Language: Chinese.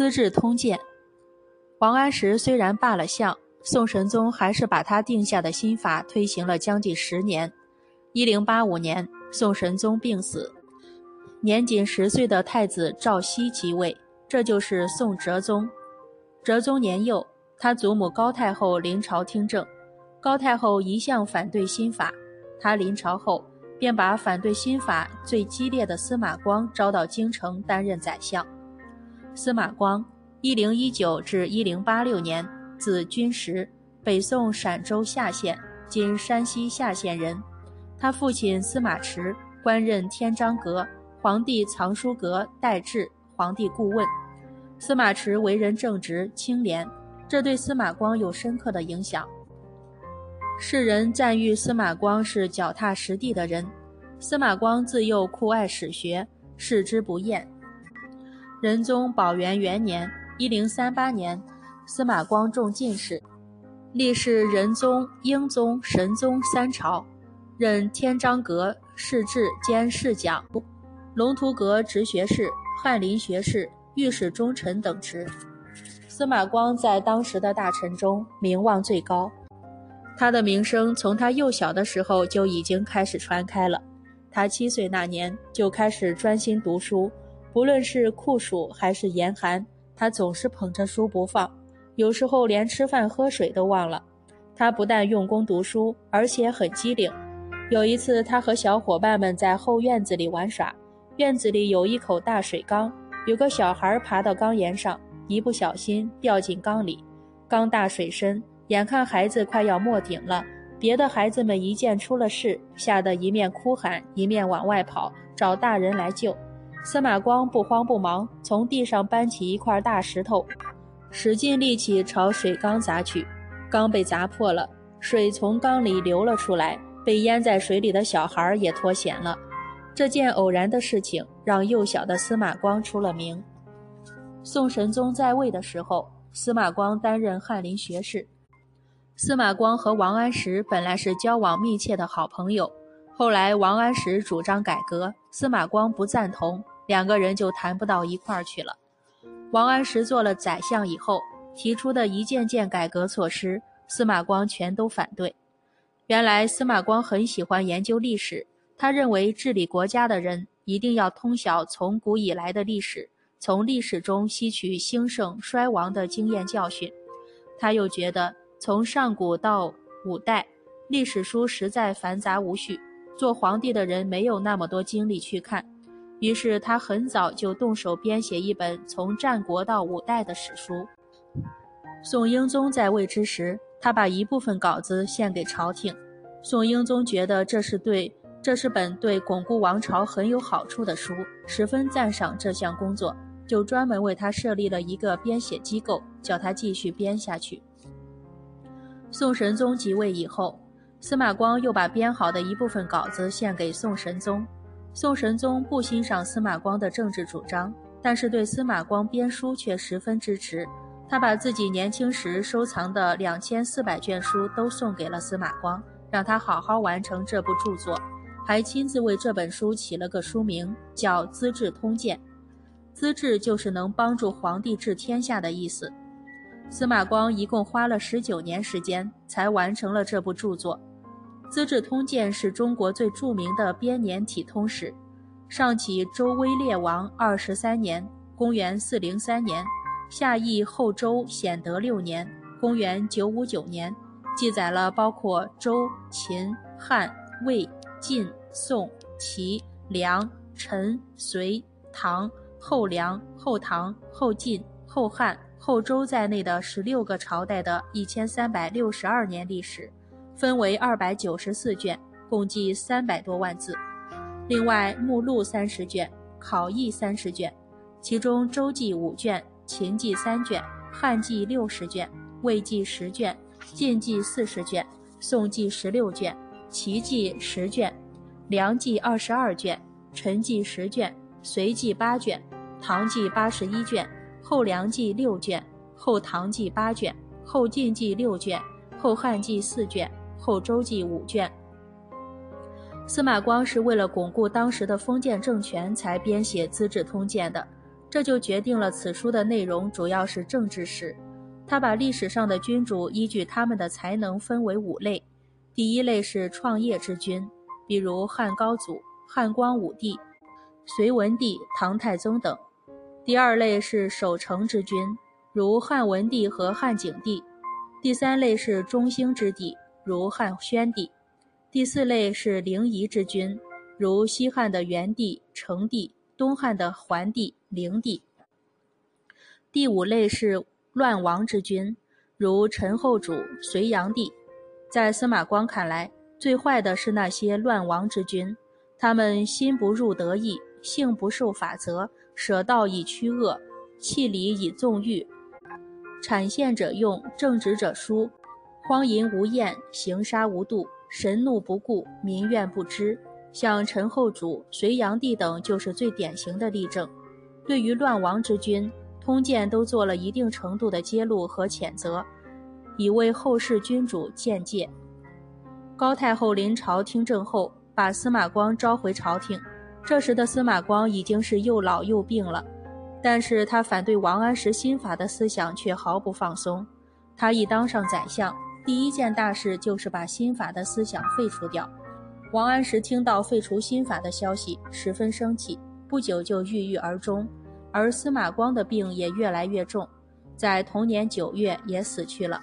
资治通鉴》。王安石虽然罢了相，宋神宗还是把他定下的新法推行了将近十年。一零八五年，宋神宗病死，年仅十岁的太子赵熙即位，这就是宋哲宗。哲宗年幼，他祖母高太后临朝听政，高太后一向反对新法，他临朝后便把反对新法最激烈的司马光招到京城担任宰相。司马光，一零一九至一零八六年，字君实，北宋陕州夏县（今山西夏县）人。他父亲司马池官任天章阁、皇帝藏书阁待制皇帝顾问。司马池为人正直清廉，这对司马光有深刻的影响。世人赞誉司马光是脚踏实地的人。司马光自幼酷爱史学，视之不厌。仁宗宝元元年（一零三八年），司马光中进士，历仕仁宗、英宗、神宗三朝，任天章阁侍制兼侍讲，龙图阁直学士、翰林学士。御史中丞等职，司马光在当时的大臣中名望最高。他的名声从他幼小的时候就已经开始传开了。他七岁那年就开始专心读书，不论是酷暑还是严寒，他总是捧着书不放，有时候连吃饭喝水都忘了。他不但用功读书，而且很机灵。有一次，他和小伙伴们在后院子里玩耍，院子里有一口大水缸。有个小孩爬到缸沿上，一不小心掉进缸里。缸大水深，眼看孩子快要没顶了。别的孩子们一见出了事，吓得一面哭喊，一面往外跑，找大人来救。司马光不慌不忙，从地上搬起一块大石头，使尽力气朝水缸砸去。缸被砸破了，水从缸里流了出来，被淹在水里的小孩也脱险了。这件偶然的事情让幼小的司马光出了名。宋神宗在位的时候，司马光担任翰林学士。司马光和王安石本来是交往密切的好朋友，后来王安石主张改革，司马光不赞同，两个人就谈不到一块儿去了。王安石做了宰相以后，提出的一件件改革措施，司马光全都反对。原来司马光很喜欢研究历史。他认为治理国家的人一定要通晓从古以来的历史，从历史中吸取兴盛衰亡的经验教训。他又觉得从上古到五代，历史书实在繁杂无序，做皇帝的人没有那么多精力去看。于是他很早就动手编写一本从战国到五代的史书。宋英宗在位之时，他把一部分稿子献给朝廷。宋英宗觉得这是对。这是本对巩固王朝很有好处的书，十分赞赏这项工作，就专门为他设立了一个编写机构，叫他继续编下去。宋神宗即位以后，司马光又把编好的一部分稿子献给宋神宗。宋神宗不欣赏司马光的政治主张，但是对司马光编书却十分支持。他把自己年轻时收藏的两千四百卷书都送给了司马光，让他好好完成这部著作。还亲自为这本书起了个书名，叫《资治通鉴》。资治就是能帮助皇帝治天下的意思。司马光一共花了十九年时间才完成了这部著作。《资治通鉴》是中国最著名的编年体通史，上启周威烈王二十三年（公元403年），下译后周显德六年（公元959年），记载了包括周、秦、汉、魏、晋。宋、齐、梁、陈、隋、唐、后梁、后唐、后晋、后汉、后周在内的十六个朝代的一千三百六十二年历史，分为二百九十四卷，共计三百多万字。另外，目录三十卷，考异三十卷，其中周记五卷，秦记三卷，汉记六十卷，魏记十卷，晋记四十卷，宋记十六卷，齐记十卷。梁记二十二卷，陈记十卷，隋记八卷，唐记八十一卷，后梁记六卷，后唐记八卷，后晋记六卷，后汉记四卷，后周记五卷。司马光是为了巩固当时的封建政权才编写《资治通鉴》的。这就决定了此书的内容主要是政治史。他把历史上的君主依据他们的才能分为五类：第一类是创业之君，比如汉高祖、汉光武帝、隋文帝、唐太宗等；第二类是守成之君，如汉文帝和汉景帝；第三类是中兴之帝，如汉宣帝；第四类是灵夷之君，如西汉的元帝、成帝；东汉的桓帝、灵帝；第五类是。乱王之君，如陈后主、隋炀帝，在司马光看来，最坏的是那些乱王之君。他们心不入得意，性不受法则，舍道以驱恶，弃礼以纵欲，产献者用，正直者疏，荒淫无厌，行杀无度，神怒不顾，民怨不知。像陈后主、隋炀帝等，就是最典型的例证。对于乱王之君，通鉴都做了一定程度的揭露和谴责，以为后世君主鉴戒。高太后临朝听政后，把司马光召回朝廷。这时的司马光已经是又老又病了，但是他反对王安石新法的思想却毫不放松。他一当上宰相，第一件大事就是把新法的思想废除掉。王安石听到废除新法的消息，十分生气，不久就郁郁而终。而司马光的病也越来越重，在同年九月也死去了。